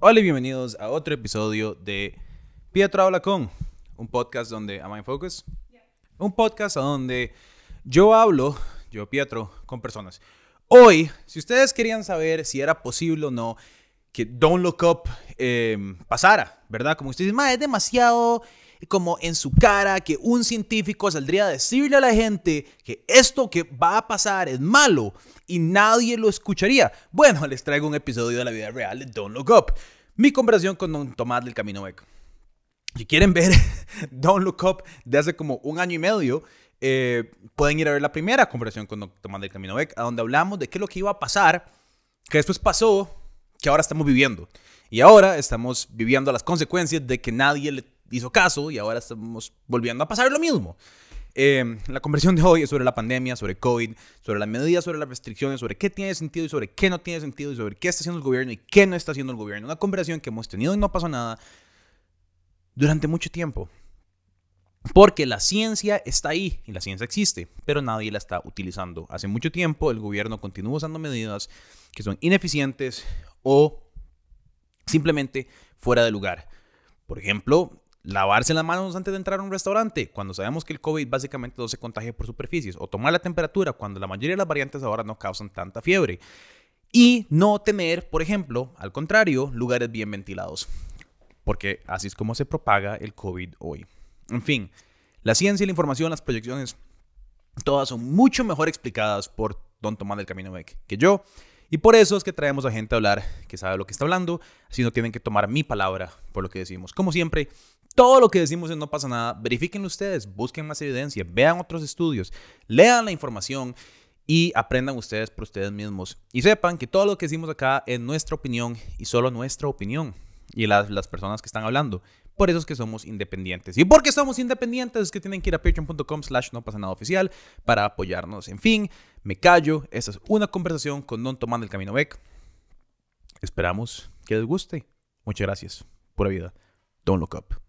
Hola y bienvenidos a otro episodio de Pietro habla con, un podcast donde, am I focus? Un podcast donde yo hablo, yo Pietro, con personas. Hoy, si ustedes querían saber si era posible o no que Don't Look Up em, pasara, ¿verdad? Como ustedes dicen, es demasiado como en su cara que un científico saldría a decirle a la gente que esto que va a pasar es malo y nadie lo escucharía. Bueno, les traigo un episodio de la vida real de Don't Look Up. Mi conversación con Don Tomás del Camino Beck. Si quieren ver Don't Look Up de hace como un año y medio, eh, pueden ir a ver la primera conversación con Don Tomás del Camino Beck, a donde hablamos de qué es lo que iba a pasar, que después pasó, que ahora estamos viviendo. Y ahora estamos viviendo las consecuencias de que nadie le hizo caso y ahora estamos volviendo a pasar lo mismo. Eh, la conversación de hoy es sobre la pandemia, sobre COVID, sobre las medidas, sobre las restricciones, sobre qué tiene sentido y sobre qué no tiene sentido y sobre qué está haciendo el gobierno y qué no está haciendo el gobierno. Una conversación que hemos tenido y no pasó nada durante mucho tiempo. Porque la ciencia está ahí y la ciencia existe, pero nadie la está utilizando. Hace mucho tiempo el gobierno continúa usando medidas que son ineficientes o simplemente fuera de lugar. Por ejemplo, lavarse las manos antes de entrar a un restaurante, cuando sabemos que el COVID básicamente no se contagia por superficies, o tomar la temperatura cuando la mayoría de las variantes ahora no causan tanta fiebre. Y no tener, por ejemplo, al contrario, lugares bien ventilados, porque así es como se propaga el COVID hoy. En fin, la ciencia la información, las proyecciones, todas son mucho mejor explicadas por Don Tomás del Camino Beck que yo. Y por eso es que traemos a gente a hablar que sabe lo que está hablando, así no tienen que tomar mi palabra por lo que decimos. Como siempre, todo lo que decimos en No pasa nada, verifiquen ustedes, busquen más evidencia, vean otros estudios, lean la información y aprendan ustedes por ustedes mismos. Y sepan que todo lo que decimos acá es nuestra opinión y solo nuestra opinión. Y las, las personas que están hablando. Por eso es que somos independientes. Y porque somos independientes es que tienen que ir a patreon.com slash no pasa nada oficial para apoyarnos. En fin, me callo. Esta es una conversación con Don Tomás del Camino Beck. Esperamos que les guste. Muchas gracias. Pura vida. Don't look up.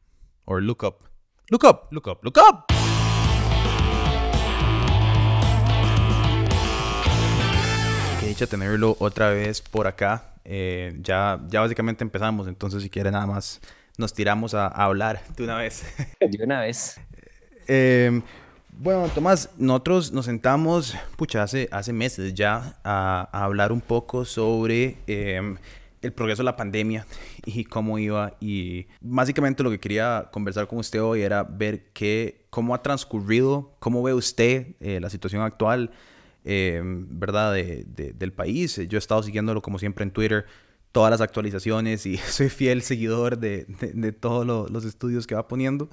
Or look up. Look up, look up, look up. Qué dicha tenerlo otra vez por acá. Eh, ya, ya básicamente empezamos, entonces si quiere nada más nos tiramos a, hablar de una vez. De una vez. Em, bueno, Tomás, nosotros nos sentamos, pucha, hace, hace meses ya a, hablar un poco sobre em, el progreso de la pandemia y cómo iba. Y básicamente lo que quería conversar con usted hoy era ver qué, cómo ha transcurrido, cómo ve usted eh, la situación actual, em, ¿verdad?, de, del país. Yo he estado siguiéndolo como siempre en Twitter todas las actualizaciones y soy fiel seguidor de, de, todos los estudios que va poniendo.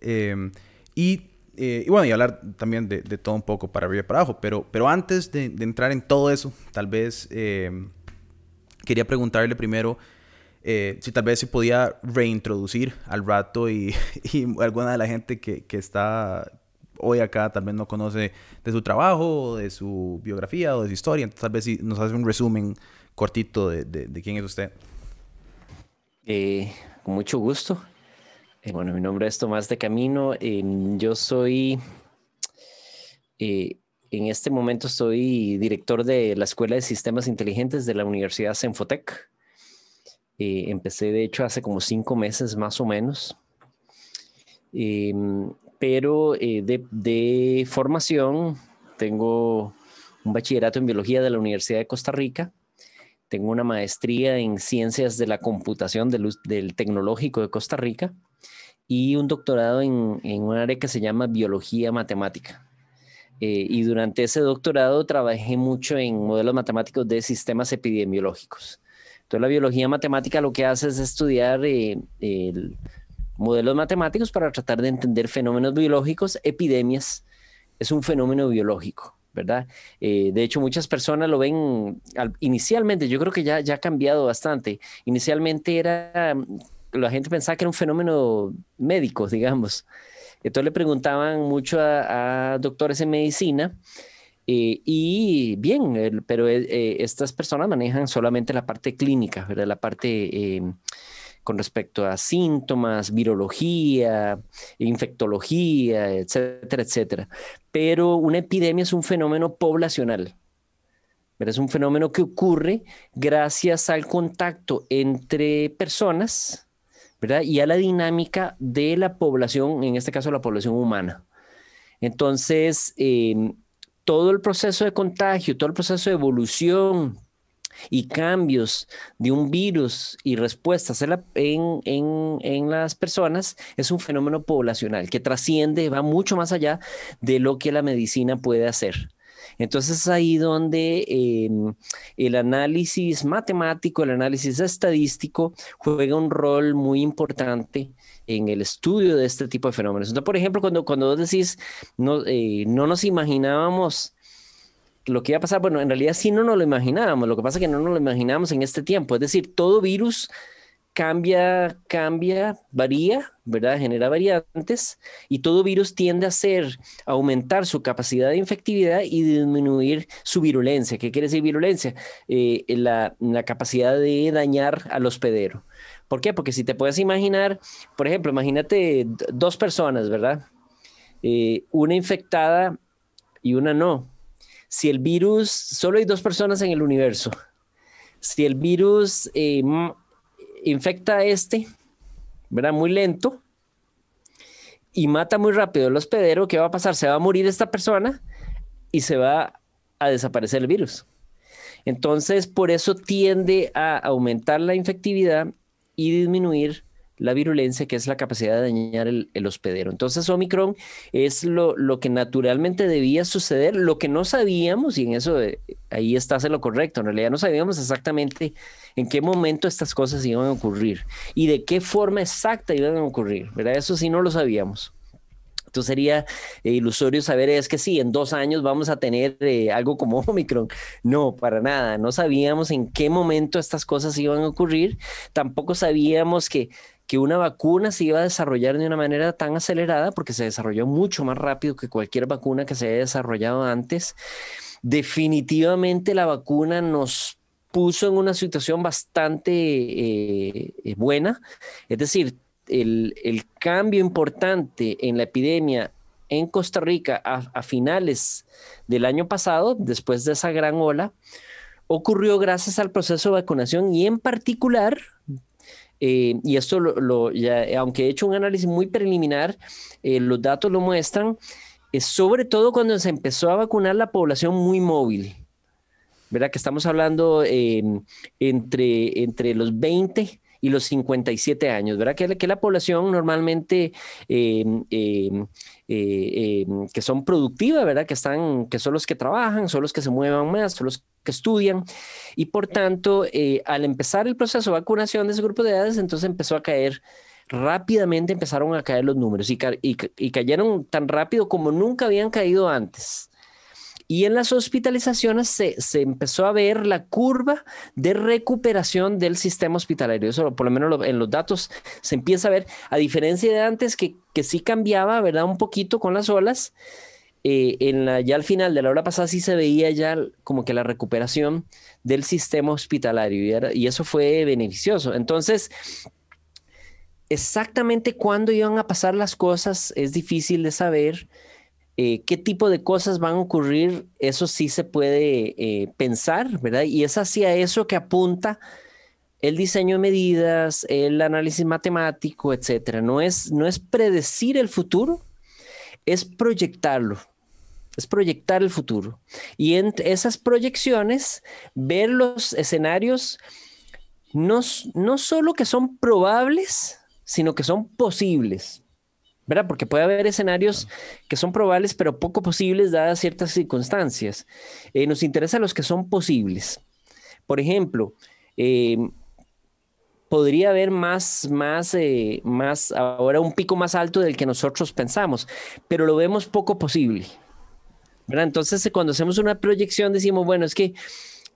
Em, y, eh, y, bueno, y hablar también de, todo un poco para arriba y para abajo. Pero, pero antes de, entrar en todo eso, tal vez em, quería preguntarle primero eh, si tal vez se podía reintroducir al rato y, alguna de la gente que, que, está hoy acá tal vez no conoce de su trabajo, de su biografía o de su historia. Entonces tal vez si nos hace un resumen cortito de, de, quién es usted. Eh, con mucho gusto. Eh, bueno, mi nombre es Tomás de Camino. yo soy, eh, en este momento soy director de la Escuela de Sistemas Inteligentes de la Universidad Senfotec. empecé, de hecho, hace como cinco meses más o menos. pero de, de formación tengo un bachillerato en biología de la Universidad de Costa Rica tengo una maestría en ciencias de la computación del, Tecnológico de Costa Rica y un doctorado en un área que se llama biología matemática. Eh, y durante ese doctorado trabajé mucho en modelos matemáticos de sistemas epidemiológicos. Entonces la biología matemática lo que hace es estudiar eh, modelos matemáticos para tratar de entender fenómenos biológicos. Epidemias es un fenómeno biológico. ¿verdad? Eh, de hecho, muchas personas lo ven inicialmente, yo creo que ya, ya ha cambiado bastante. Inicialmente era, la gente pensaba que era un fenómeno médico, digamos. Entonces le preguntaban mucho a, doctores en medicina eh, y bien, pero eh, estas personas manejan solamente la parte clínica. La parte con respecto a síntomas, virología, infectología, etcétera, etcétera. Pero una epidemia es un fenómeno poblacional. Es un fenómeno que ocurre gracias al contacto entre personas y a la dinámica de la población, en este caso la población humana. Entonces, em, todo el proceso de contagio, todo el proceso de evolución y cambios de un virus y respuestas en, en, las personas es un fenómeno poblacional que trasciende, va mucho más allá de lo que la medicina puede hacer. Entonces es ahí donde em, el análisis matemático, el análisis estadístico juega un rol muy importante en el estudio de este tipo de fenómenos. Entonces, por ejemplo, cuando, cuando vos decís, no, eh, no nos imaginábamos lo que iba a pasar, bueno, en realidad sí no nos lo imaginábamos, lo que pasa es que no nos lo imaginábamos en este tiempo, es decir, todo virus cambia, cambia, varía, ¿verdad? Genera variantes y todo virus tiende a ser, aumentar su capacidad de infectividad y disminuir su virulencia. ¿Qué quiere decir virulencia? Eh, la, capacidad de dañar al hospedero. ¿Por qué? Porque si te puedes imaginar, por ejemplo, imagínate dos personas, ¿verdad? Eh, una infectada y una no. Si el virus, solo hay dos personas en el universo. Si el virus eh, infecta a este, ¿verdad? Muy lento y mata muy rápido el hospedero, ¿qué va a pasar? Se va a morir esta persona y se va a desaparecer el virus. Entonces, por eso tiende a aumentar la infectividad y disminuir la virulencia, que es la capacidad de dañar el, hospedero. Entonces, Omicron es lo, lo, que naturalmente debía suceder, lo que no sabíamos, y en eso eh, ahí está en lo correcto, en realidad no sabíamos exactamente en qué momento estas cosas iban a ocurrir y de qué forma exacta iban a ocurrir, ¿verdad? Eso sí no lo sabíamos. Entonces sería eh, ilusorio saber es que sí, en dos años vamos a tener eh, algo como Omicron. No, para nada. No sabíamos en qué momento estas cosas iban a ocurrir. Tampoco sabíamos que que una vacuna se iba a desarrollar de una manera tan acelerada porque se desarrolló mucho más rápido que cualquier vacuna que se haya desarrollado antes. Definitivamente la vacuna nos puso en una situación bastante eh, buena, es decir, el, cambio importante en la epidemia en Costa Rica a, finales del año pasado, después de esa gran ola, ocurrió gracias al proceso de vacunación y en particular eh, y esto, lo, aunque he hecho un análisis muy preliminar, eh, los datos lo muestran, es sobre todo cuando se empezó a vacunar la población muy móvil, ¿verdad? Que estamos hablando entre, entre los 20 y los 57 años, ¿verdad? Que, que la población normalmente em, em, eh, que son productivas, ¿verdad? Que, están, que son los que trabajan, son los que se muevan más, son los que estudian. Y por tanto, eh, al empezar el proceso de vacunación de ese grupo de edades, entonces empezó a caer rápidamente empezaron a caer los números y, y, cayeron tan rápido como nunca habían caído antes. Y en las hospitalizaciones se, se, empezó a ver la curva de recuperación del sistema hospitalario. Eso, por lo menos en los datos, se empieza a ver, a diferencia de antes, que, que sí cambiaba, ¿verdad? Un poquito con las olas. Eh, en la, ya al final de la hora pasada sí se veía ya como que la recuperación del sistema hospitalario y, eso fue beneficioso. Entonces, exactamente cuándo iban a pasar las cosas es difícil de saber. Eh, qué tipo de cosas van a ocurrir, eso sí se puede eh, pensar, ¿verdad? Y es hacia eso que apunta el diseño de medidas, el análisis matemático, etcétera. No es, no es predecir el futuro, es proyectarlo, es proyectar el futuro. Y en esas proyecciones, ver los escenarios no, no solo que son probables, sino que son posibles. ¿Verdad? Porque puede haber escenarios que son probables, pero poco posibles dadas ciertas circunstancias. Eh, nos interesan los que son posibles. Por ejemplo, eh, podría haber más, más, eh, más, ahora un pico más alto del que nosotros pensamos, pero lo vemos poco posible. ¿verdad? Entonces, eh, cuando hacemos una proyección, decimos, bueno, es que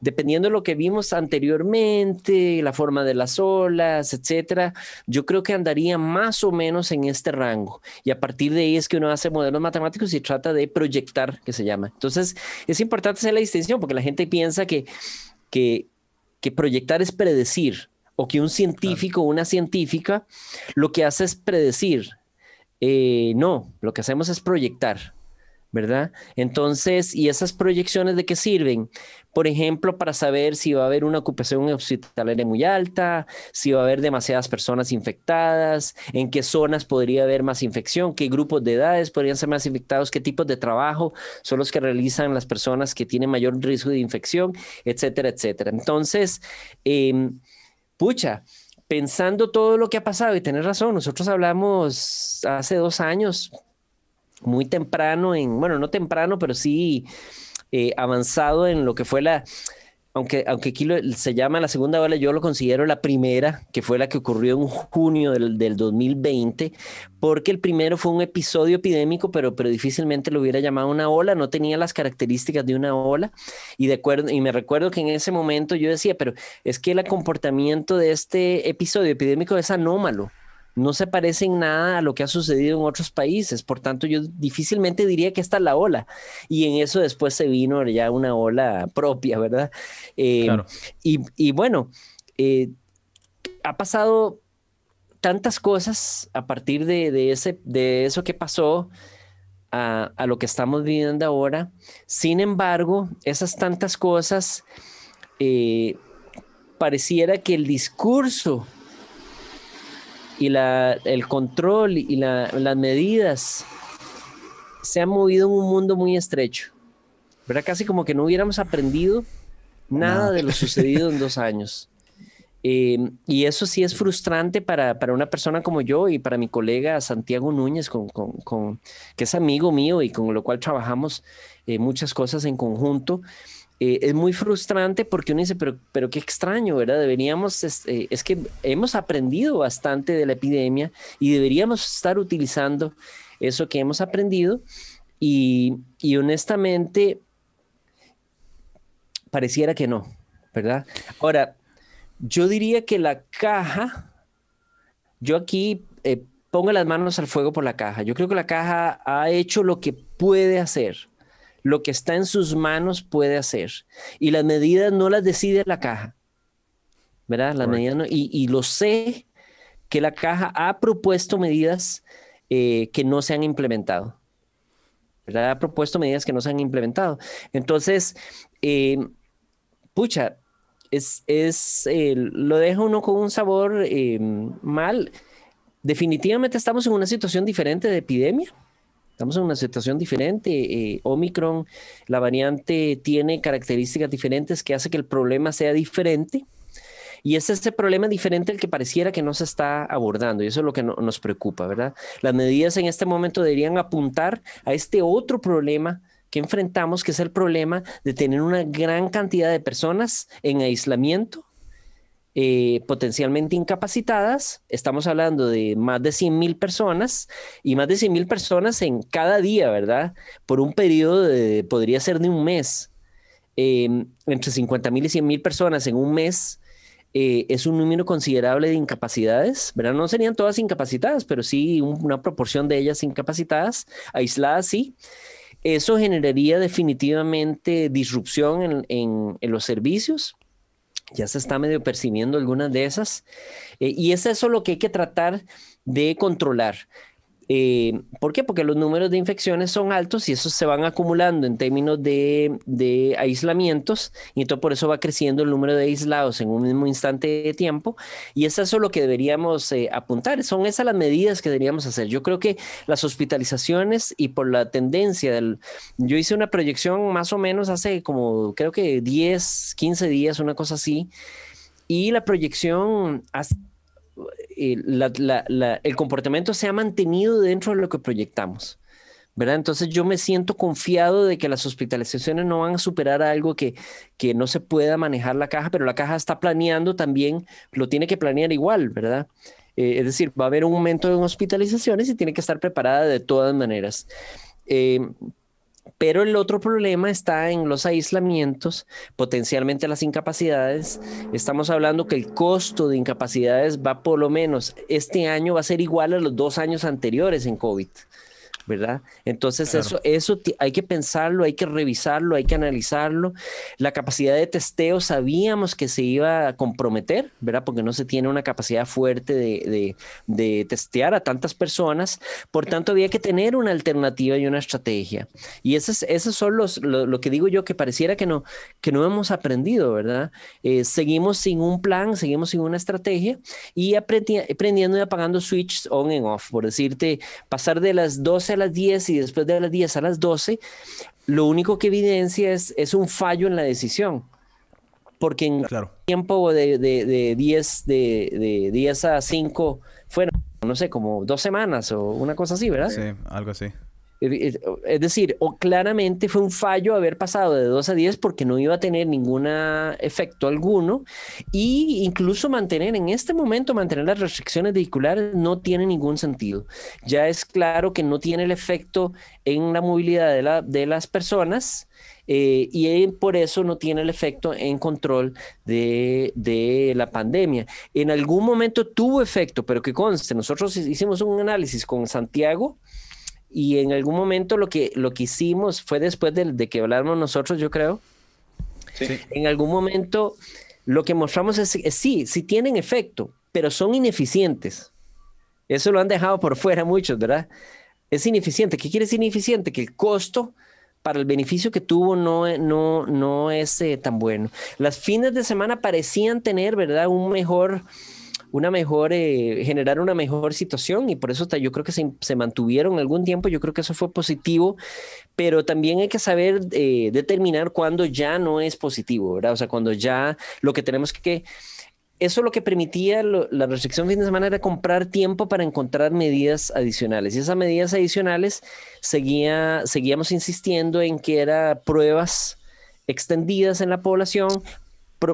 dependiendo de lo que vimos anteriormente, la forma de las olas, etcétera, yo creo que andaría más o menos en este rango. Y a partir de ahí es que uno hace modelos matemáticos y trata de proyectar, que se llama. Entonces, es importante hacer la distinción porque la gente piensa que, que, que proyectar es predecir o que un científico o una científica lo que hace es predecir. Eh, no, lo que hacemos es proyectar. ¿Verdad? Entonces, ¿y esas proyecciones de qué sirven? Por ejemplo, para saber si va a haber una ocupación hospitalaria muy alta, si va a haber demasiadas personas infectadas, en qué zonas podría haber más infección, qué grupos de edades podrían ser más infectados, qué tipos de trabajo son los que realizan las personas que tienen mayor riesgo de infección, etcétera, etcétera. Entonces, em, pucha, pensando todo lo que ha pasado, y tener razón, nosotros hablamos hace dos años, muy temprano en, bueno, no temprano, pero sí eh, avanzado en lo que fue la, aunque, aunque aquí se llama la segunda ola, yo lo considero la primera, que fue la que ocurrió en junio del, del 2020, porque el primero fue un episodio epidémico, pero, pero difícilmente lo hubiera llamado una ola, no tenía las características de una ola. Y, de acuerdo, y me recuerdo que en ese momento yo decía, pero es que el comportamiento de este episodio epidémico es anómalo no se parece en nada a lo que ha sucedido en otros países. Por tanto, yo difícilmente diría que esta es la ola. Y en eso después se vino ya una ola propia, ¿verdad? Eh, y, bueno, eh, ha pasado tantas cosas a partir de, ese, de eso que pasó a, lo que estamos viviendo ahora. Sin embargo, esas tantas cosas, eh, pareciera que el discurso y la, el control y las medidas se han movido en un mundo muy estrecho. ¿Verdad? Casi como que no hubiéramos aprendido nada de lo sucedido en dos años. Eh, y eso sí es frustrante para, para, una persona como yo y para mi colega Santiago Núñez, con, con, que es amigo mío y con lo cual trabajamos eh, muchas cosas en conjunto. Eh, es muy frustrante porque uno dice, pero, pero qué extraño, ¿verdad? Deberíamos, eh, es, que hemos aprendido bastante de la epidemia y deberíamos estar utilizando eso que hemos aprendido y, y honestamente pareciera que no, ¿verdad? Ahora, yo diría que la caja, yo aquí eh, pongo las manos al fuego por la caja, yo creo que la caja ha hecho lo que puede hacer lo que está en sus manos puede hacer. Y las medidas no las decide la caja. ¿Verdad? Las medidas no, y, lo sé que la caja ha propuesto medidas eh, que no se han implementado. ¿verdad? Ha propuesto medidas que no se han implementado. Entonces, eh, pucha, es, es eh, lo deja uno con un sabor mal. Definitivamente estamos en una situación diferente de epidemia. Estamos en una situación diferente. Eh, Omicron, la variante tiene características diferentes que hace que el problema sea diferente. Y es este problema diferente el que pareciera que no se está abordando y eso es lo que nos preocupa, ¿verdad? Las medidas en este momento deberían apuntar a este otro problema que enfrentamos, que es el problema de tener una gran cantidad de personas en aislamiento eh, potencialmente incapacitadas. Estamos hablando de más de 100 mil personas y más de 100 mil personas en cada día, ¿verdad? Por un periodo de, podría ser de un mes. Em, entre 50 mil y 100 mil personas en un mes eh, es un número considerable de incapacidades, ¿verdad? No serían todas incapacitadas, pero sí una proporción de ellas incapacitadas, aisladas, sí. Eso generaría definitivamente disrupción en los servicios ya se está medio percibiendo algunas de esas. Eh, y es eso lo que hay que tratar de controlar. Eh, ¿Por qué? Porque los números de infecciones son altos y esos se van acumulando en términos de, aislamientos y entonces por eso va creciendo el número de aislados en un mismo instante de tiempo y es eso lo que deberíamos eh, apuntar, son esas las medidas que deberíamos hacer. Yo creo que las hospitalizaciones y por la tendencia del... Yo hice una proyección más o menos hace como creo que 10, 15 días, una cosa así, y la proyección... Hasta el comportamiento se ha mantenido dentro de lo que proyectamos. ¿verdad? Entonces yo me siento confiado de que las hospitalizaciones no van a superar algo que, que no se pueda manejar la caja, pero la caja está planeando también, lo tiene que planear igual, ¿verdad? Eh, es decir, va a haber un momento en hospitalizaciones y tiene que estar preparada de todas maneras. Eh, pero el otro problema está en los aislamientos, potencialmente las incapacidades. Estamos hablando que el costo de incapacidades va por lo menos este año va a ser igual a los dos años anteriores en COVID. ¿Verdad? Entonces eso, eso hay que pensarlo, hay que revisarlo, hay que analizarlo. La capacidad de testeo sabíamos que se iba a comprometer, ¿verdad? Porque no se tiene una capacidad fuerte de, de, testear a tantas personas. Por tanto, había que tener una alternativa y una estrategia. Y esos, esos son los, lo, que digo yo, que pareciera que no, que no hemos aprendido, ¿verdad? Eh, seguimos sin un plan, seguimos sin una estrategia y aprendiendo y apagando switches on and off. Por decirte, pasar de las 12 a las 10 y después de las 10 a las 12, lo único que evidencia es, es un fallo en la decisión. Porque en tiempo de, de, de, 10, de, de 10 a 5 fueron, no sé, como dos semanas o una cosa así, ¿verdad? Sí, algo así. Es decir, o claramente fue un fallo haber pasado de 2 a 10 porque no iba a tener ningún efecto alguno y incluso mantener en este momento, mantener las restricciones vehiculares no tiene ningún sentido. Ya es claro que no tiene el efecto en la movilidad de, la, de las personas. Eh, y por eso no tiene el efecto en control de, de, la pandemia. En algún momento tuvo efecto, pero que conste, nosotros hicimos un análisis con Santiago y en algún momento lo que, lo que hicimos fue después de, que hablamos nosotros, yo creo. En algún momento lo que mostramos es, que sí, sí tienen efecto, pero son ineficientes. Eso lo han dejado por fuera muchos, ¿verdad? Es ineficiente. ¿Qué quiere decir ineficiente? Que el costo para el beneficio que tuvo no, no, no es eh, tan bueno. Las fines de semana parecían tener, ¿verdad? Un mejor una mejor, eh, generar una mejor situación y por eso yo creo que se, mantuvieron algún tiempo, yo creo que eso fue positivo, pero también hay que saber eh, determinar cuándo ya no es positivo, ¿verdad? O sea, cuando ya lo que tenemos que... Eso lo que permitía la restricción fin de semana era comprar tiempo para encontrar medidas adicionales. Y esas medidas adicionales seguía, seguíamos insistiendo en que eran pruebas extendidas en la población,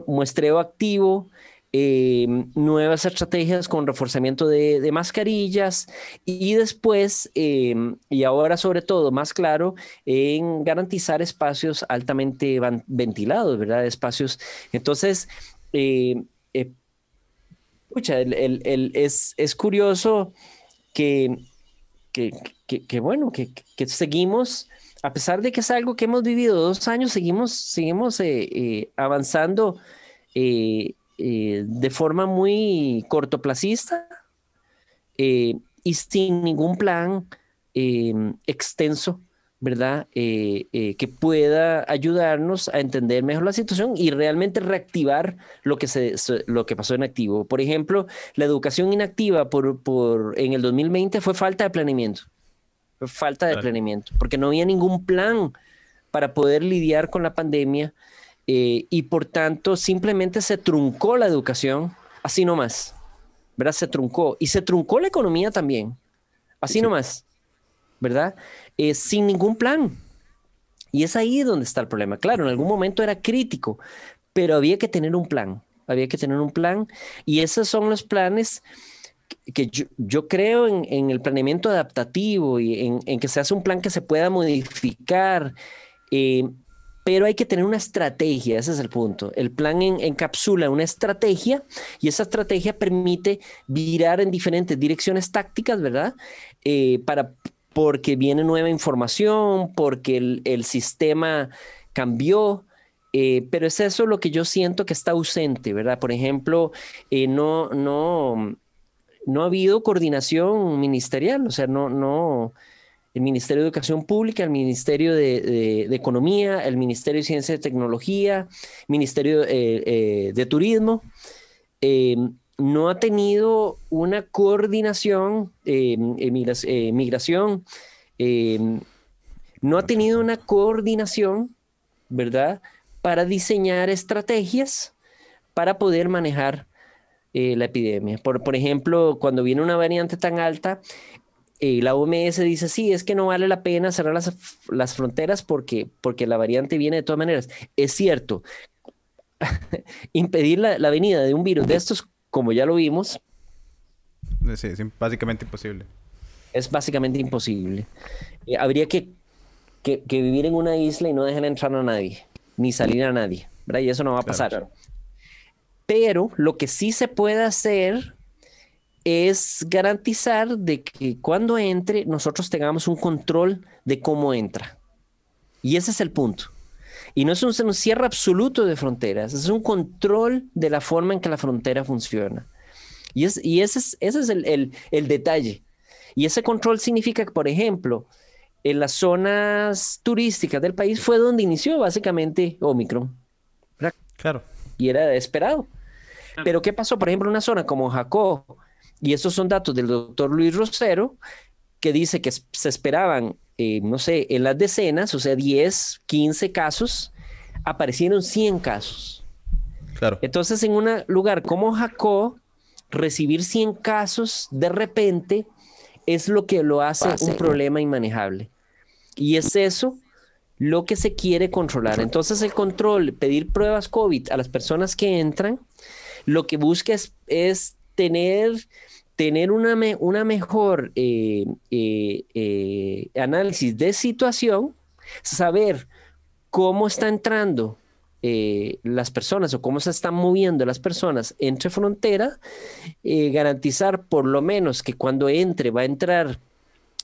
muestreo activo, eh, nuevas estrategias con reforzamiento de, mascarillas y después, eh, y ahora sobre todo, más claro, en garantizar espacios altamente ventilados, ¿verdad? Espacios. Entonces, eh, es, es, curioso que, que, bueno, que, seguimos a pesar de que es algo que hemos vivido dos años, seguimos, seguimos avanzando eh, de forma muy cortoplacista eh, y sin ningún plan eh, extenso, ¿verdad? que pueda ayudarnos a entender mejor la situación y realmente reactivar lo que, se, lo que pasó en activo. Por ejemplo, la educación inactiva por, por, en el 2020 fue falta de planeamiento. Fue falta de planeamiento, porque no había ningún plan para poder lidiar con la pandemia eh, y por tanto simplemente se truncó la educación, así nomás, ¿verdad? Se truncó y se truncó la economía también, así nomás, ¿verdad? Eh, sin ningún plan. Y es ahí donde está el problema. Claro, en algún momento era crítico, pero había que tener un plan, había que tener un plan y esos son los planes que yo, yo creo en, en, el planeamiento adaptativo y en, en, que se hace un plan que se pueda modificar. Eh, pero hay que tener una estrategia, ese es el punto. El plan encapsula una estrategia y esa estrategia permite virar en diferentes direcciones tácticas, ¿verdad? Eh, para, porque viene nueva información, porque el, sistema cambió, eh, pero es eso lo que yo siento que está ausente, ¿verdad? Por ejemplo, eh, no, no, no ha habido coordinación ministerial, o sea, no, no, el Ministerio de Educación Pública, el Ministerio de, Economía, el Ministerio de Ciencia y Tecnología, Ministerio eh, eh, de Turismo, eh, no ha tenido una coordinación, migración, no ha tenido una coordinación, ¿verdad?, para diseñar estrategias para poder manejar la epidemia. Por, ejemplo, cuando viene una variante tan alta, y la OMS dice, sí, es que no vale la pena cerrar las, fronteras porque, porque la variante viene de todas maneras. Es cierto, impedir la, la, venida de un virus de estos, como ya lo vimos. Sí, es básicamente imposible. Es básicamente imposible. Eh, habría que, que, vivir en una isla y no dejar entrar a nadie, ni salir a nadie, ¿verdad? Y eso no va a pasar. Pero lo que sí se puede hacer es garantizar de que cuando entre nosotros tengamos un control de cómo entra. Y ese es el punto. Y no es un, cierre absoluto de fronteras, es un control de la forma en que la frontera funciona. Y, es, y ese es, ese es el, el detalle. Y ese control significa que, por ejemplo, en las zonas turísticas del país fue donde inició básicamente Omicron. Claro. Y era esperado. Pero ¿qué pasó? Por ejemplo, en una zona como Jacó, y estos son datos del doctor Luis Rosero, que dice que se esperaban, eh, no sé, en las decenas, o sea, 10, 15 casos, aparecieron 100 casos. Claro. Entonces, en un lugar como Jacó, recibir 100 casos de repente es lo que lo hace un problema inmanejable. Y es eso lo que se quiere controlar. Entonces el control, pedir pruebas COVID a las personas que entran, lo que busca es, tener, tener una, una mejor eh, eh, eh, análisis de situación, saber cómo está entrando las personas o cómo se están moviendo las personas entre frontera, garantizar por lo menos que cuando entre va a entrar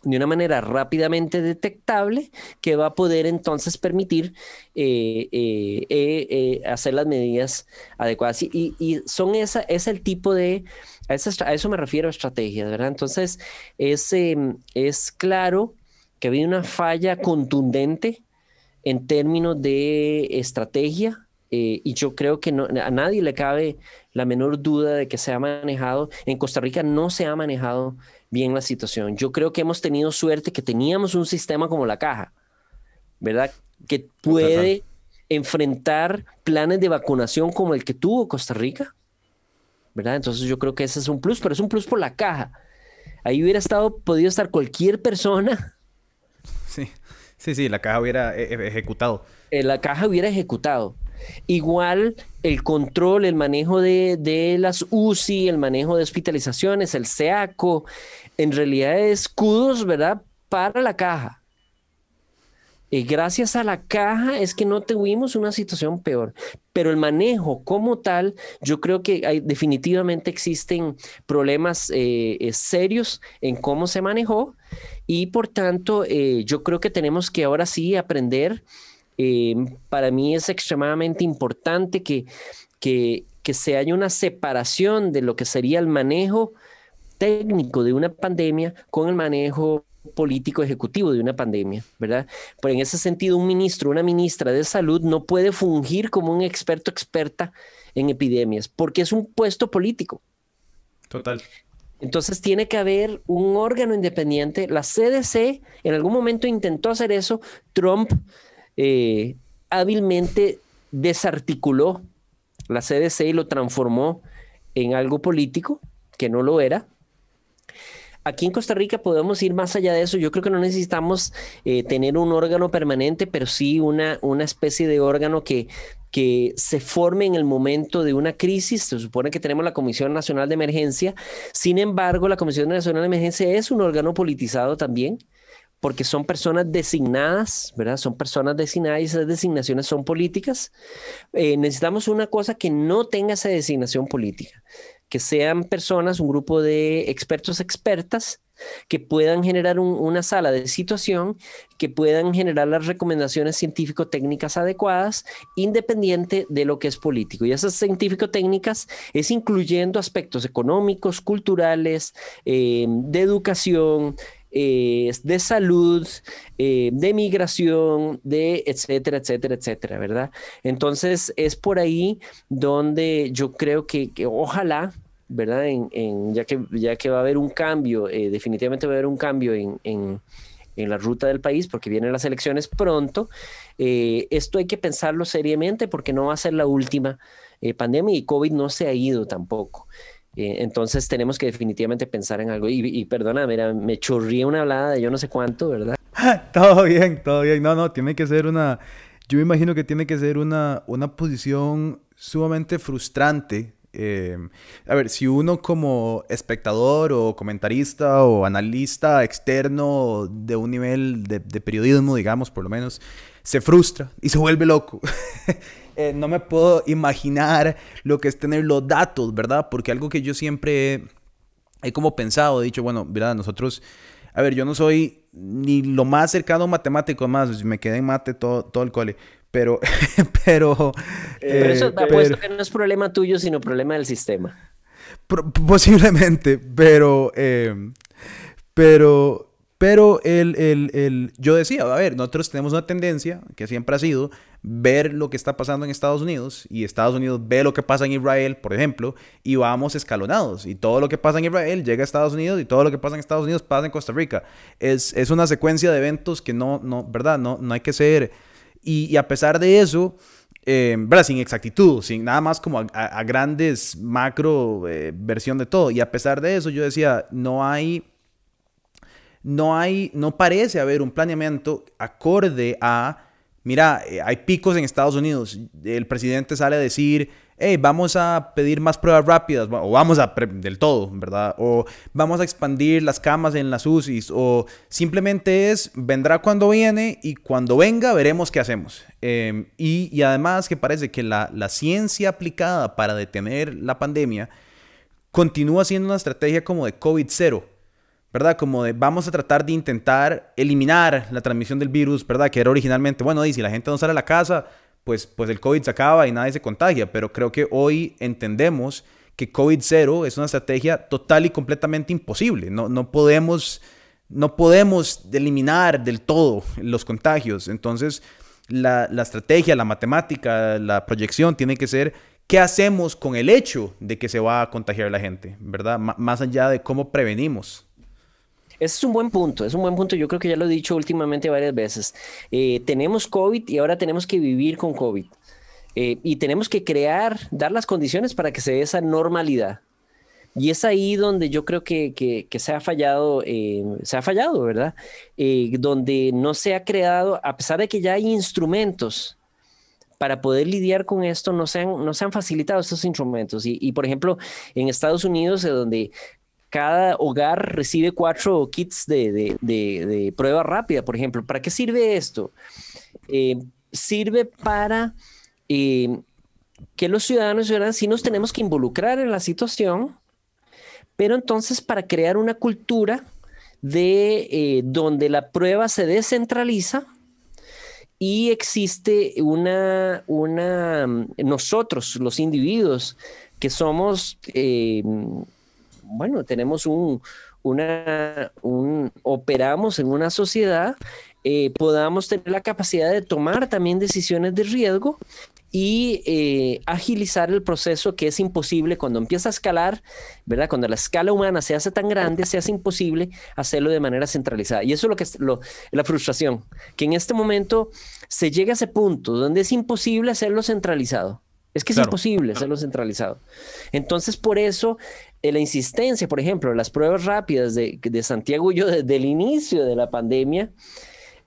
de una manera rápidamente detectable que va a poder entonces permitir eh, eh, eh, hacer las medidas adecuadas. Y, son esa, es el tipo de, a, eso me refiero a estrategias, ¿verdad? Entonces, es, em, es claro que ha habido una falla contundente en términos de estrategia. y yo creo que a nadie le cabe la menor duda de que se ha manejado. En Costa Rica no se ha manejado bien la situación. Yo creo que hemos tenido suerte que teníamos un sistema como la caja, ¿verdad? Que puede enfrentar planes de vacunación como el que tuvo Costa Rica, ¿verdad? Entonces yo creo que ese es un plus, pero es un plus por la caja. Ahí hubiera estado, podido estar cualquier persona. Sí, sí, sí, la caja hubiera e-, e-, ejecutado. Eh, la caja hubiera ejecutado. Igual el control, el manejo de, de, las UCI, el manejo de hospitalizaciones, el SEACO, en realidad es escudos, ¿verdad? Para la caja. Y gracias a la caja es que no tuvimos una situación peor. Pero el manejo como tal, yo creo que hay, definitivamente existen problemas eh, eh, serios en cómo se manejó y por tanto eh, yo creo que tenemos que ahora sí aprender. Para mí es extremadamente importante que, que, que se haya una separación de lo que sería el manejo técnico de una pandemia con el manejo político ejecutivo de una pandemia, ¿verdad? Pero en ese sentido, un ministro, una ministra de salud no puede fungir como un experto experta en epidemias, porque es un puesto político. Total. Entonces tiene que haber un órgano independiente. La CDC en algún momento intentó hacer eso. Trump eh, hábilmente desarticuló la CDC y lo transformó en algo político que no lo era. Aquí en Costa Rica podemos ir más allá de eso. Yo creo que no necesitamos eh, tener un órgano permanente, pero sí una, una especie de órgano que, que se forme en el momento de una crisis. Se supone que tenemos la Comisión Nacional de Emergencia. Sin embargo, la Comisión Nacional de Emergencia es un órgano politizado también porque son personas designadas, ¿verdad? Son personas designadas y esas designaciones son políticas. Eh, necesitamos una cosa que no tenga esa designación política que sean personas, un grupo de expertos, expertas, que puedan generar una sala de situación, que puedan generar las recomendaciones científico-técnicas adecuadas, independiente de lo que es político. Y esas científico-técnicas es incluyendo aspectos económicos, culturales, eh, de educación, eh, de salud, eh, de migración, de etcétera, etcétera, etcétera, ¿verdad? Entonces es por ahí donde yo creo que, ojalá, ¿verdad? En, ya, que, ya que va a haber un cambio, eh, definitivamente va a haber un cambio en, en, la ruta del país porque vienen las elecciones pronto, esto hay que pensarlo seriamente porque no va a ser la última pandemia y COVID no se ha ido tampoco. Eh, entonces tenemos que definitivamente pensar en algo. Y, y perdona, mira, me chorría una hablada de yo no sé cuánto, ¿verdad? todo bien, todo bien. No, no, tiene que ser una... Yo me imagino que tiene que ser una, una posición sumamente frustrante. Eh, a ver, si uno como espectador o comentarista o analista externo de un nivel de, de periodismo, digamos, por lo menos, se frustra y se vuelve loco. Eh, no me puedo imaginar lo que es tener los datos, ¿verdad? Porque algo que yo siempre he como pensado, he dicho, bueno, mira, nosotros, a ver, yo no soy ni lo más cercano a matemático, más, me quedé en mate todo, todo el cole, pero, pero... pero eso te apuesto que no es problema tuyo, sino problema del sistema. posiblemente, pero, eh, pero, pero el, el, el, yo decía, a ver, nosotros tenemos una tendencia, que siempre ha sido, ver lo que está pasando en Estados Unidos y Estados Unidos ve lo que pasa en Israel, por ejemplo, y vamos escalonados. Y todo lo que pasa en Israel llega a Estados Unidos y todo lo que pasa en Estados Unidos pasa en Costa Rica. Es, es una secuencia de eventos que no, no, ¿verdad? No, no hay que ser... Y, y a pesar de eso, eh, ¿verdad? Sin exactitud, sin nada más como a, grandes macro eh, versión de todo. Y a pesar de eso, yo decía, no hay no hay, no parece haber un planeamiento acorde a, mira, eh, hay picos en Estados Unidos, el presidente sale a decir, hey, vamos a pedir más pruebas rápidas, o vamos a, del todo, ¿verdad? O vamos a expandir las camas en las UCIs, o simplemente es, vendrá cuando viene y cuando venga veremos qué hacemos. Em, y, además que parece que la, la ciencia aplicada para detener la pandemia continúa siendo una estrategia como de COVID cero ¿verdad? Como de vamos a tratar de intentar eliminar la transmisión del virus, ¿verdad? Que era originalmente, bueno, y si la gente no sale a la casa, pues, pues el COVID se acaba y nadie se contagia, pero creo que hoy entendemos que COVID cero es una estrategia total y completamente imposible. No, no, podemos, no podemos eliminar del todo los contagios. Entonces, la, la estrategia, la matemática, la proyección tiene que ser qué hacemos con el hecho de que se va a contagiar la gente, ¿verdad? más allá de cómo prevenimos. Ese es un buen punto, es un buen punto. Yo creo que ya lo he dicho últimamente varias veces. Eh, tenemos COVID y ahora tenemos que vivir con COVID. Eh, y tenemos que crear, dar las condiciones para que se dé esa normalidad. Y es ahí donde yo creo que, que, se ha fallado, eh, se ha fallado, ¿verdad? donde no se ha creado, a pesar de que ya hay instrumentos para poder lidiar con esto, no se han, no se han facilitado estos instrumentos. Y, y por ejemplo, en Estados Unidos, donde cada hogar recibe cuatro kits de, prueba rápida, por ejemplo. ¿Para qué sirve esto? Eh, sirve para eh, que los ciudadanos y ciudadanas sí nos tenemos que involucrar en la situación, pero entonces para crear una cultura de eh, donde la prueba se descentraliza y existe una, una, nosotros, los individuos, que somos bueno, tenemos un, una, un, operamos en una sociedad, eh, podamos tener la capacidad de tomar también decisiones de riesgo y eh, agilizar el proceso que es imposible cuando empieza a escalar, ¿verdad? Cuando la escala humana se hace tan grande, se hace imposible hacerlo de manera centralizada. Y eso es lo que es la frustración, que en este momento se llega a ese punto donde es imposible hacerlo centralizado. Es que es imposible hacerlo centralizado. Entonces, por eso, eh, la insistencia, por ejemplo, las pruebas rápidas de, Santiago y yo desde el inicio de la pandemia,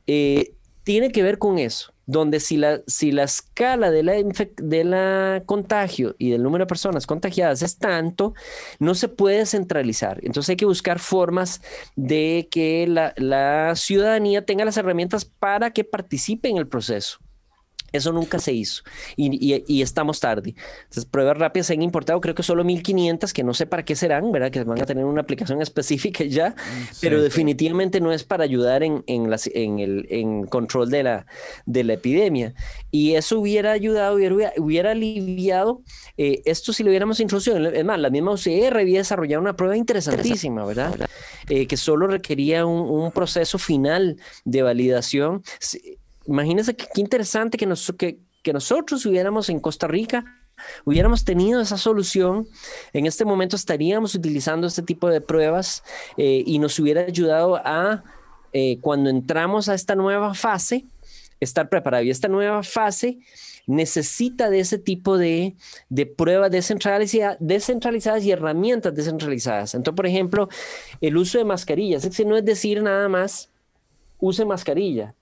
eh, tiene que ver con eso, donde si la, si la escala de la, de la contagio y del número de personas contagiadas es tanto, no se puede centralizar. Entonces hay que buscar formas de que la, la ciudadanía tenga las herramientas para que participe en el proceso. Eso nunca se hizo y, estamos tarde. Entonces, pruebas rápidas se han importado, creo que solo 1500, que no sé para qué serán, ¿verdad? Que van a tener una aplicación específica ya, mm, pero definitivamente no es para ayudar en, en, en el en control de la, de la epidemia. Y eso hubiera ayudado, hubiera, hubiera aliviado eh, esto si lo hubiéramos introducido. Es más, la misma OCR había desarrollado una prueba interesantísima, ¿verdad? Eh, que solo requería un, un proceso final de validación imagínense qué, interesante que, que, nosotros hubiéramos en Costa Rica hubiéramos tenido esa solución, en este momento estaríamos utilizando este tipo de pruebas eh, y nos hubiera ayudado a, eh, cuando entramos a esta nueva fase, estar preparado. Y esta nueva fase necesita de ese tipo de, de pruebas descentralizadas, descentralizadas y herramientas descentralizadas. Entonces, por ejemplo, el uso de mascarillas. Que no es decir nada más, use mascarilla.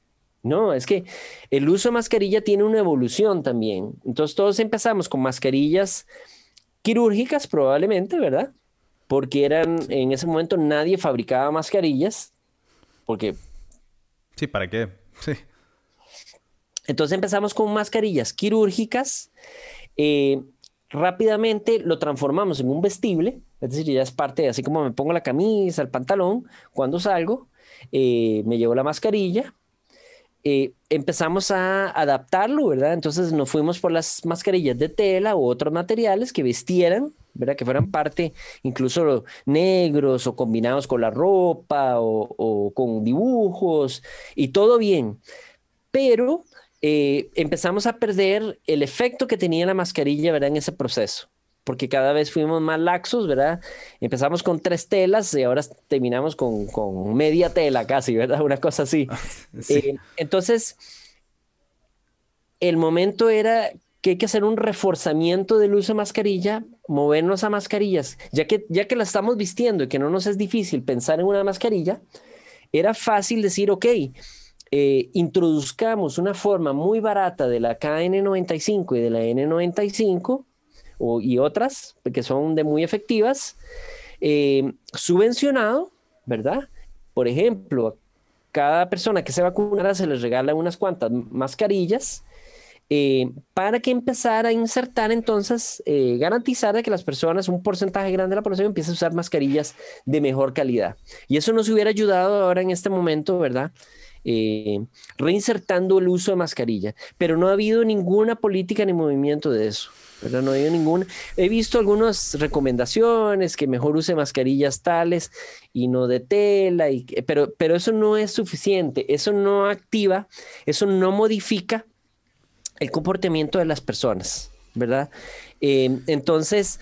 No, es que el uso de mascarilla tiene una evolución también. Entonces todos empezamos con mascarillas quirúrgicas probablemente, ¿verdad? Porque eran, en ese momento nadie fabricaba mascarillas, porque... Sí, ¿para qué? Sí. Entonces empezamos con mascarillas quirúrgicas, eh, rápidamente lo transformamos en un vestible, Es decir, ya es parte, así como me pongo la camisa, el pantalón, cuando salgo, eh, me llevo la mascarilla. Eh, empezamos a adaptarlo, ¿verdad? Entonces nos fuimos por las mascarillas de tela u otros materiales que vistieran, ¿verdad? Que fueran parte, incluso negros o combinados con la ropa o, o con dibujos y todo bien. Pero eh, empezamos a perder el efecto que tenía la mascarilla, ¿verdad? En ese proceso, porque cada vez fuimos más laxos, ¿verdad? Empezamos con tres telas y ahora terminamos con, con media tela casi, ¿verdad? Una cosa así. Eh, entonces, el momento era que hay que hacer un reforzamiento del uso de mascarilla, movernos a mascarillas, ya que, ya que la estamos vistiendo y que no nos es difícil pensar en una mascarilla, era fácil decir, ok, eh, introduzcamos una forma muy barata de la KN95 y de la N95 y otras que son de muy efectivas, eh, subvencionado, ¿verdad? Por ejemplo, cada persona que se vacunara se les regala unas cuantas mascarillas eh, para que empezara a insertar entonces, garantizar que las personas, un porcentaje grande de la población empiece a usar mascarillas de mejor calidad. Y eso nos hubiera ayudado ahora en este momento, ¿verdad? Eh, reinsertando el uso de mascarilla, pero no ha habido ninguna política ni movimiento de eso. Pero No ha habido ninguna. He visto algunas recomendaciones que mejor use mascarillas tales y no de tela, y, pero, pero eso no es suficiente, eso no activa, eso no modifica el comportamiento de las personas, ¿verdad? Eh, entonces,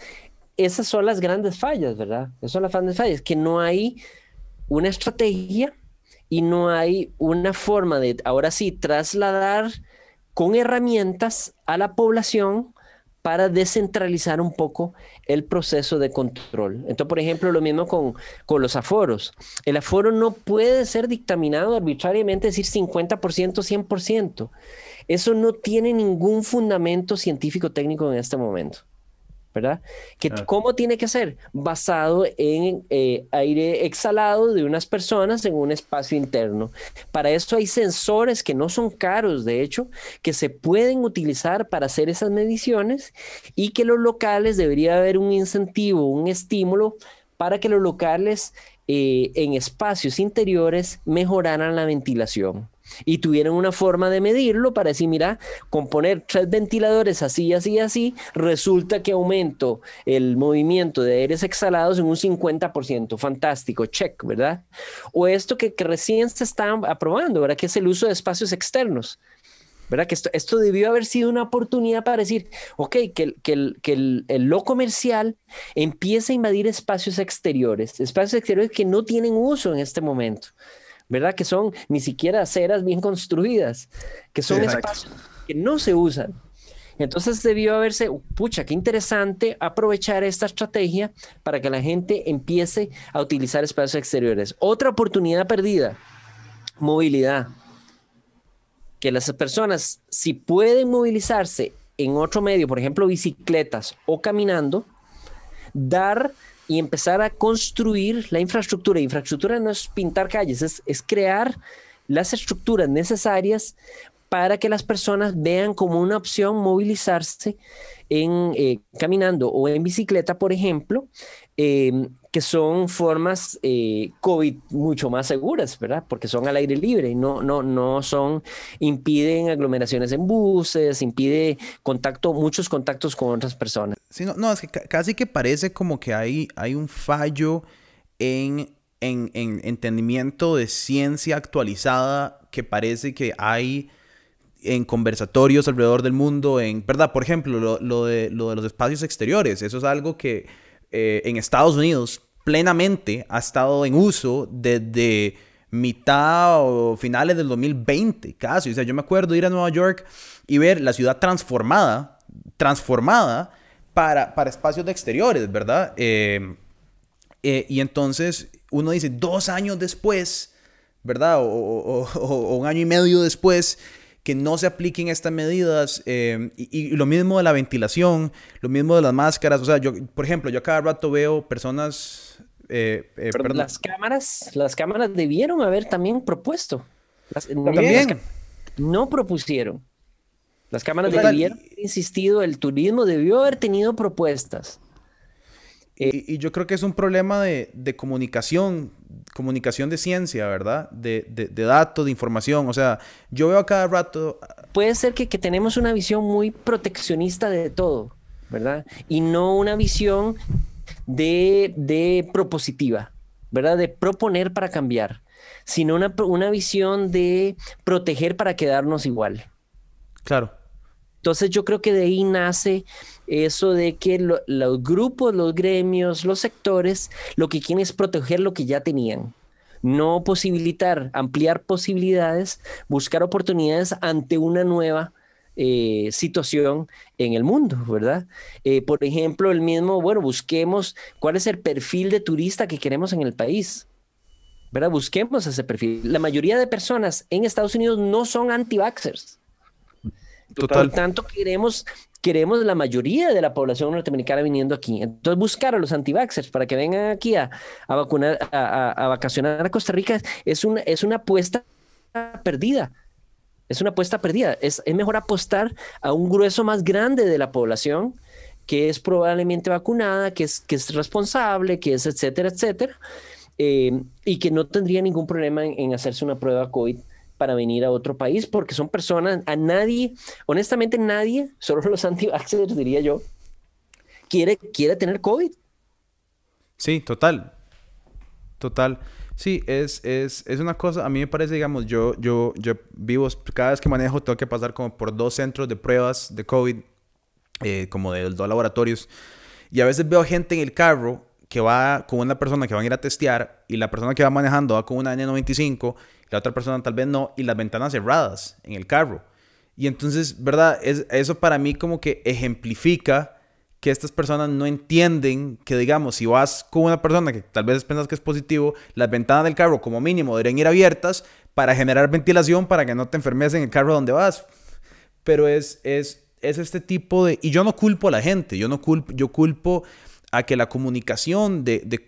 esas son las grandes fallas, ¿verdad? Esas son las grandes fallas, que no hay una estrategia y no hay una forma de, ahora sí, trasladar con herramientas a la población para descentralizar un poco el proceso de control. Entonces, por ejemplo, lo mismo con, con los aforos. El aforo no puede ser dictaminado arbitrariamente, decir 50%, 100%. Eso no tiene ningún fundamento científico técnico en este momento. ¿Verdad? Que, ¿Cómo tiene que ser? Basado en eh, aire exhalado de unas personas en un espacio interno. Para eso hay sensores que no son caros, de hecho, que se pueden utilizar para hacer esas mediciones y que los locales debería haber un incentivo, un estímulo para que los locales eh, en espacios interiores mejoraran la ventilación y tuvieron una forma de medirlo para decir, mira, con poner tres ventiladores así, así, así, resulta que aumento el movimiento de aires exhalados en un 50%. Fantástico, check, ¿verdad? O esto que, recién se está aprobando, ¿verdad? Que es el uso de espacios externos. ¿verdad? Que esto, esto, debió haber sido una oportunidad para decir, ok, que, que, que el, lo comercial empiece a invadir espacios exteriores, espacios exteriores que no tienen uso en este momento. ¿Verdad? Que son ni siquiera aceras bien construidas, que son espacios que no se usan. Entonces debió haberse, pucha, qué interesante aprovechar esta estrategia para que la gente empiece a utilizar espacios exteriores. Otra oportunidad perdida, movilidad. Que las personas, si pueden movilizarse en otro medio, por ejemplo, bicicletas o caminando, dar y empezar a construir la infraestructura. Infraestructura no es pintar calles, es, crear las estructuras necesarias para que las personas vean como una opción movilizarse en eh, caminando o en bicicleta, por ejemplo, em, que son formas eh, COVID mucho más seguras, ¿verdad? Porque son al aire libre, no, no, no son, impiden aglomeraciones en buses, impide contacto, muchos contactos con otras personas. Sí, no, es que casi que parece como que hay, hay un fallo en, en, en entendimiento de ciencia actualizada que parece que hay en conversatorios alrededor del mundo, en, ¿verdad? Por ejemplo, lo, lo, de, lo de los espacios exteriores, eso es algo que eh, en Estados Unidos plenamente ha estado en uso desde mitad o finales del 2020, casi. O sea, yo me acuerdo ir a Nueva York y ver la ciudad transformada, transformada para, para espacios de exteriores, ¿verdad? Eh, eh, y entonces uno dice, dos años después, ¿verdad? o un año y medio después, que no se apliquen estas medidas eh, y, lo mismo de la ventilación, lo mismo de las máscaras. O sea, yo, por ejemplo, yo cada rato veo personas... Eh, eh las cámaras, las cámaras debieron haber también propuesto. también. no propusieron. Las cámaras debieron haber insistido, el turismo debió haber tenido propuestas. y, yo creo que es un problema de, comunicación, comunicación de ciencia, ¿verdad? De, de, de, datos, de información. O sea, yo veo a cada rato... Puede ser que, que tenemos una visión muy proteccionista de todo, ¿verdad? Y no una visión de, de propositiva, ¿verdad? De proponer para cambiar, sino una, una visión de proteger para quedarnos igual. Claro. Entonces yo creo que de ahí nace eso de que los grupos, los gremios, los sectores, lo que quieren es proteger lo que ya tenían, no posibilitar, ampliar posibilidades, buscar oportunidades ante una nueva eh, situación en el mundo, ¿verdad? Eh, por ejemplo, el mismo, bueno, busquemos cuál es el perfil de turista que queremos en el país. ¿verdad? Busquemos ese perfil. La mayoría de personas en Estados Unidos no son anti-vaxxers. Por tanto, queremos, queremos la mayoría de la población norteamericana viniendo aquí. Entonces, buscar a los anti-vaxxers para que vengan aquí a, vacunar, a, vacacionar a Costa Rica es una, es una apuesta perdida. Es una apuesta perdida. Es, mejor apostar a un grueso más grande de la población que es probablemente vacunada, que es, que es responsable, que es etcétera, etcétera, eh, y que no tendría ningún problema en, en hacerse una prueba COVID para venir a otro país, porque son personas, a nadie, honestamente nadie, solo los anti diría yo, quiere, quiere tener COVID. Sí, total. Total. Sí, es, es, es, una cosa, a mí me parece, digamos, yo, yo, yo vivo, cada vez que manejo tengo que pasar como por dos centros de pruebas de COVID, eh, como de dos laboratorios, y a veces veo gente en el carro que va con una persona que van a ir a testear y la persona que va manejando va con una N95 la otra persona tal vez no, y las ventanas cerradas en el carro. Y entonces, ¿verdad? Es, eso para mí como que ejemplifica que estas personas no entienden que, digamos, si vas con una persona que tal vez piensas que es positivo, las ventanas del carro como mínimo deberían ir abiertas para generar ventilación para que no te enfermes en el carro donde vas. Pero es, es, es este tipo de... Y yo no culpo a la gente, yo no culpo, yo culpo a que la comunicación de,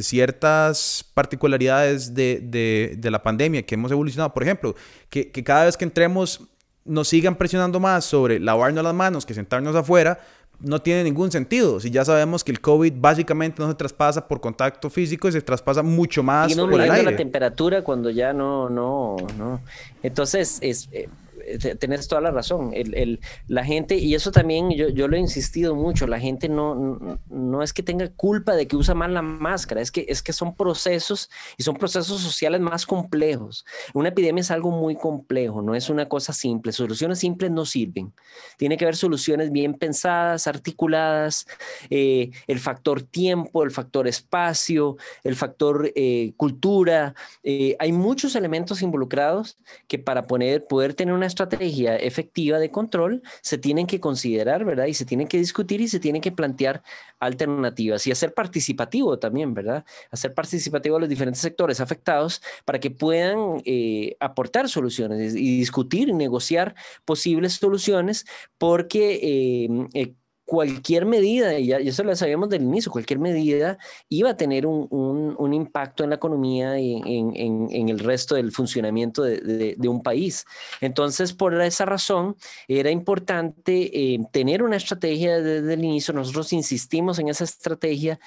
ciertas particularidades de, la pandemia que hemos evolucionado, por ejemplo, que, cada vez que entremos nos sigan presionando más sobre lavarnos las manos que sentarnos afuera, no tiene ningún sentido. Si ya sabemos que el COVID básicamente no se traspasa por contacto físico y se traspasa mucho más y no por el aire. la temperatura cuando ya no, no, no. Entonces, es, eh, tenés toda la razón. El, la gente, y eso también yo, yo, lo he insistido mucho, la gente no, no es que tenga culpa de que usa mal la máscara, es que, es que son procesos y son procesos sociales más complejos. Una epidemia es algo muy complejo, no es una cosa simple. Soluciones simples no sirven. Tiene que haber soluciones bien pensadas, articuladas, eh, el factor tiempo, el factor espacio, el factor eh, cultura. Eh, hay muchos elementos involucrados que para poner, poder tener una estrategia efectiva de control, se tienen que considerar, ¿verdad? Y se tienen que discutir y se tienen que plantear alternativas y hacer participativo también, ¿verdad? Hacer participativo a los diferentes sectores afectados para que puedan eh, aportar soluciones y discutir y negociar posibles soluciones porque eh, eh, cualquier medida, y ya, eso lo sabíamos del inicio, cualquier medida iba a tener un, un, impacto en la economía y en, en, el resto del funcionamiento de, de, un país. Entonces, por esa razón, era importante eh, tener una estrategia desde el inicio. Nosotros insistimos en esa estrategia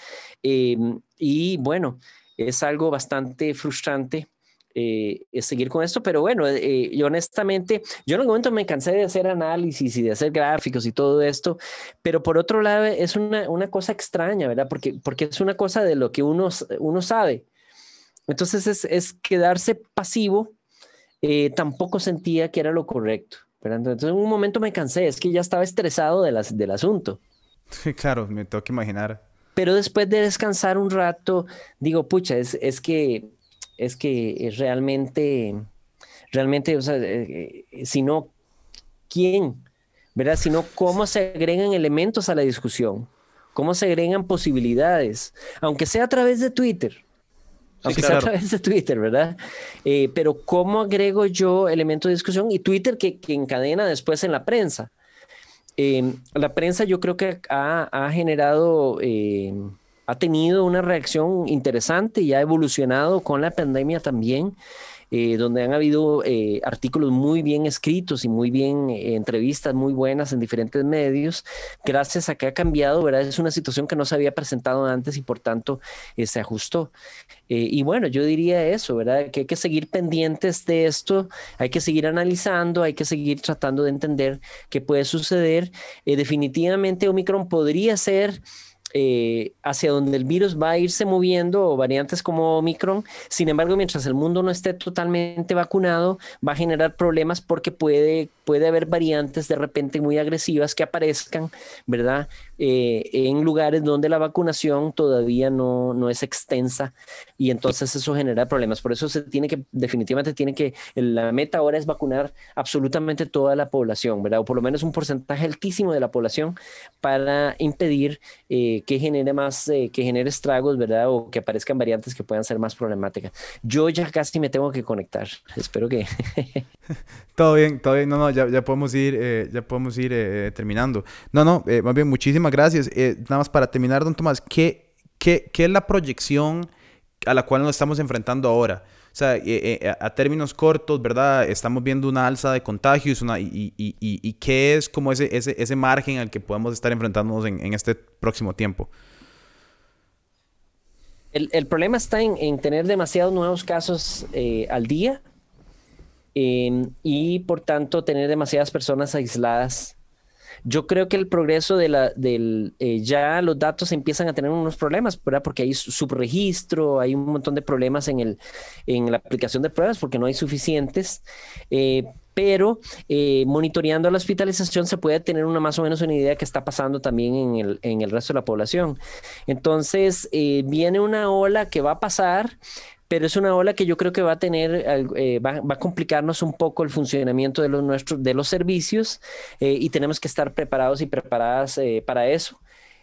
eh, y bueno, es algo bastante frustrante eh, seguir con esto, pero bueno, eh, yo honestamente, yo en algún momento me cansé de hacer análisis y de hacer gráficos y todo esto, pero por otro lado es una, una cosa extraña, ¿verdad? Porque, porque es una cosa de lo que uno, uno sabe. Entonces es, es quedarse pasivo, eh, tampoco sentía que era lo correcto. ¿verdad? Entonces en un momento me cansé, es que ya estaba estresado de las, del asunto. Sí, claro, me tengo que imaginar. Pero después de descansar un rato, digo, pucha, es, es que es que realmente, realmente, o sea, eh, eh, si no, ¿quién? ¿Verdad? Sino cómo se agregan elementos a la discusión, cómo se agregan posibilidades, aunque sea a través de Twitter. Aunque sea a través de Twitter, ¿verdad? Eh, pero ¿cómo agrego yo elementos de discusión? Y Twitter que, encadena después en la prensa. la prensa yo creo que ha, generado ha tenido una reacción interesante y ha evolucionado con la pandemia también. eh, donde han habido eh, artículos muy bien escritos y muy bien eh, entrevistas muy buenas en diferentes medios, gracias a que ha cambiado, ¿verdad? Es una situación que no se había presentado antes y por tanto se ajustó. y bueno, yo diría eso, ¿verdad? Que hay que seguir pendientes de esto, hay que seguir analizando, hay que seguir tratando de entender qué puede suceder. definitivamente Omicron podría ser eh, hacia donde el virus va a irse moviendo o variantes como Omicron. Sin embargo, mientras el mundo no esté totalmente vacunado, va a generar problemas porque puede, puede haber variantes de repente muy agresivas que aparezcan, ¿verdad? Eh, en lugares donde la vacunación todavía no, no, es extensa y entonces eso genera problemas. Por eso se tiene que, definitivamente tiene que, la meta ahora es vacunar absolutamente toda la población, ¿verdad? O por lo menos un porcentaje altísimo de la población para impedir eh, que genere más, eh, que genere estragos, ¿verdad? O que aparezcan variantes que puedan ser más problemáticas. Yo ya casi me tengo que conectar. Espero que... todo bien, todo bien. No, no, ya, ya podemos ir, ya podemos ir terminando. No, no, más bien muchísimas gracias. Eh, nada más para terminar, don Tomás, ¿qué, qué, qué es la proyección a la cual nos estamos enfrentando ahora? O sea, eh, eh, a términos cortos, ¿verdad? Estamos viendo una alza de contagios una, y, y, y, qué es como ese, ese, ese, margen al que podemos estar enfrentándonos en, en este próximo tiempo. El, el problema está en, en, tener demasiados nuevos casos al día y por tanto tener demasiadas personas aisladas yo creo que el progreso de la, del, eh, ya los datos empiezan a tener unos problemas, ¿verdad? Porque hay subregistro, hay un montón de problemas en, el, en la aplicación de pruebas porque no hay suficientes. Eh, pero eh, monitoreando la hospitalización se puede tener una más o menos una idea de qué está pasando también en el, en el resto de la población. Entonces, viene una ola que va a pasar, pero es una ola que yo creo que va a tener, eh, va, a complicarnos un poco el funcionamiento de los, nuestros, de los servicios eh, y tenemos que estar preparados y preparadas eh, para eso.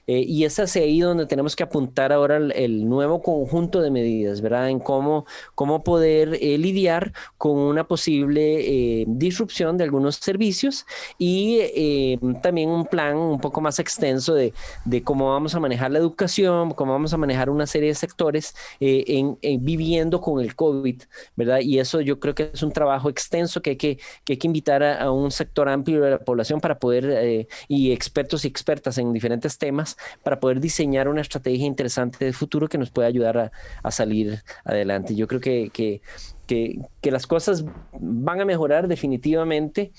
Eh, y es hacia ahí donde tenemos que apuntar ahora el, nuevo conjunto de medidas, ¿verdad? En cómo, cómo poder eh, lidiar con una posible eh, disrupción de algunos servicios y también un plan un poco más extenso de, de, cómo vamos a manejar la educación, cómo vamos a manejar una serie de sectores en, viviendo con el COVID, ¿verdad? Y eso yo creo que es un trabajo extenso que hay que, que, hay que invitar a, a, un sector amplio de la población para poder, y expertos y expertas en diferentes temas, para poder diseñar una estrategia interesante de futuro que nos pueda ayudar a, salir adelante. Yo creo que, que, que, las cosas van a mejorar definitivamente,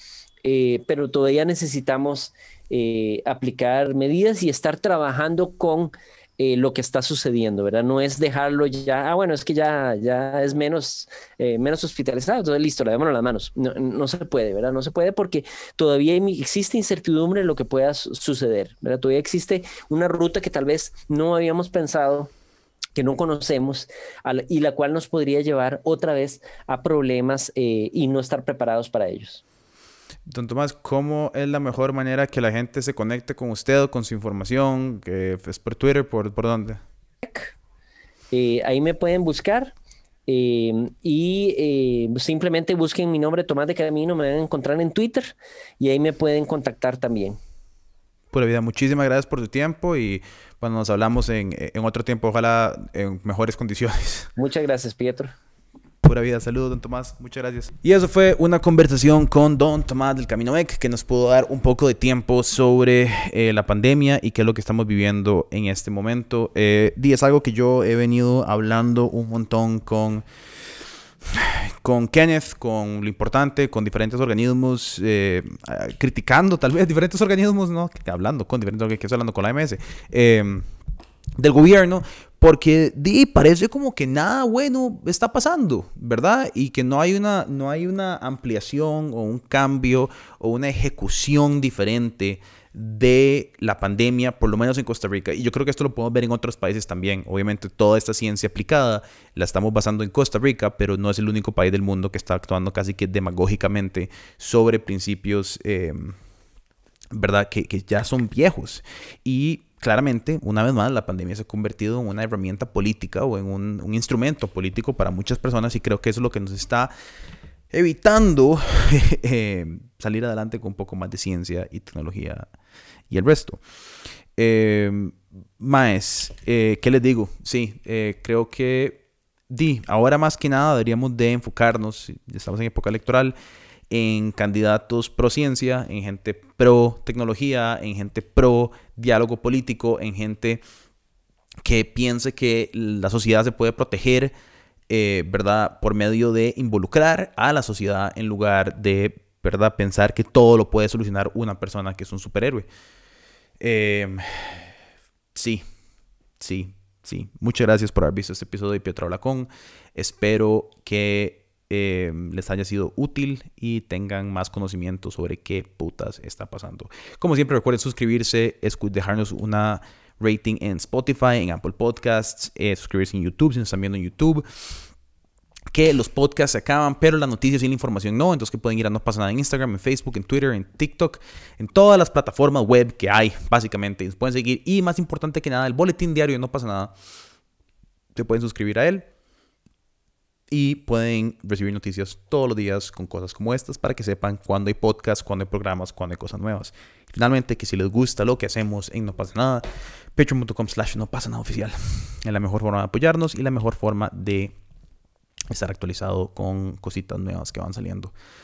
eh, pero todavía necesitamos eh, aplicar medidas y estar trabajando con eh, lo que está sucediendo, ¿verdad? No es dejarlo ya, ah, bueno, es que ya, ya es menos, eh, menos hospitalizado, entonces listo, damos las manos. No, no, se puede, ¿verdad? No se puede porque todavía existe incertidumbre en lo que pueda suceder, ¿verdad? Todavía existe una ruta que tal vez no habíamos pensado que no conocemos y la cual nos podría llevar otra vez a problemas eh, y no estar preparados para ellos. Don Tomás, ¿cómo es la mejor manera que la gente se conecte con usted o con su información? ¿Es por Twitter? ¿Por, por dónde? Eh, ahí me pueden buscar. Eh, y eh, simplemente busquen mi nombre Tomás de Camino, me van a encontrar en Twitter y ahí me pueden contactar también. Pura vida, muchísimas gracias por su tiempo y cuando nos hablamos en, en otro tiempo, ojalá en mejores condiciones. Muchas gracias, Pietro. Pura vida. Saludos, don Tomás. Muchas gracias. Y eso fue una conversación con don Tomás del Camino MEC, que nos pudo dar un poco de tiempo sobre eh, la pandemia y qué es lo que estamos viviendo en este momento. Eh, y es algo que yo he venido hablando un montón con con Kenneth, con lo importante, con diferentes organismos, eh, criticando tal vez diferentes organismos, no, hablando con diferentes organismos, que estoy hablando con la MS, eh, del gobierno, porque di, parece como que nada bueno está pasando, ¿verdad? Y que no hay, una, no hay una ampliación o un cambio o una ejecución diferente de la pandemia, por lo menos en Costa Rica. Y yo creo que esto lo podemos ver en otros países también. Obviamente toda esta ciencia aplicada la estamos basando en Costa Rica, pero no es el único país del mundo que está actuando casi que demagógicamente sobre principios, eh, ¿verdad? Que, que ya son viejos. Y claramente, una vez más, la pandemia se ha convertido en una herramienta política o en un, instrumento político para muchas personas y creo que eso es lo que nos está evitando eh, salir adelante con un poco más de ciencia y tecnología y el resto. Eh, eh, ¿qué les digo? Sí, creo que di, ahora más que nada deberíamos de enfocarnos, estamos en época electoral, en candidatos pro ciencia, en gente pro tecnología, en gente pro diálogo político, en gente que piense que la sociedad se puede proteger, eh, ¿verdad? Por medio de involucrar a la sociedad en lugar de, ¿verdad? Pensar que todo lo puede solucionar una persona que es un superhéroe. Em, sí, sí, sí. Muchas gracias por haber visto este episodio de Pietro Blacón. Espero que em, les haya sido útil y tengan más conocimiento sobre qué putas está pasando. Como siempre, recuerden suscribirse, dejarnos una rating en Spotify, en Apple Podcasts, eh, suscribirse en YouTube si nos están viendo en YouTube. Que los podcasts se acaban, pero las noticias y la información no. Entonces que pueden ir a No pasa nada en Instagram, en Facebook, en Twitter, en TikTok, en todas las plataformas web que hay, básicamente. Nos pueden seguir. Y más importante que nada, el boletín diario No pasa nada. Se pueden suscribir a él y pueden recibir noticias todos los días con cosas como estas para que sepan cuándo hay podcasts, cuándo hay programas, cuándo hay cosas nuevas. Finalmente, que si les gusta lo que hacemos en No pasa nada, patreon.com slash no pasa nada oficial. Es la mejor forma de apoyarnos y la mejor forma de estar actualizado con cositas nuevas que van saliendo.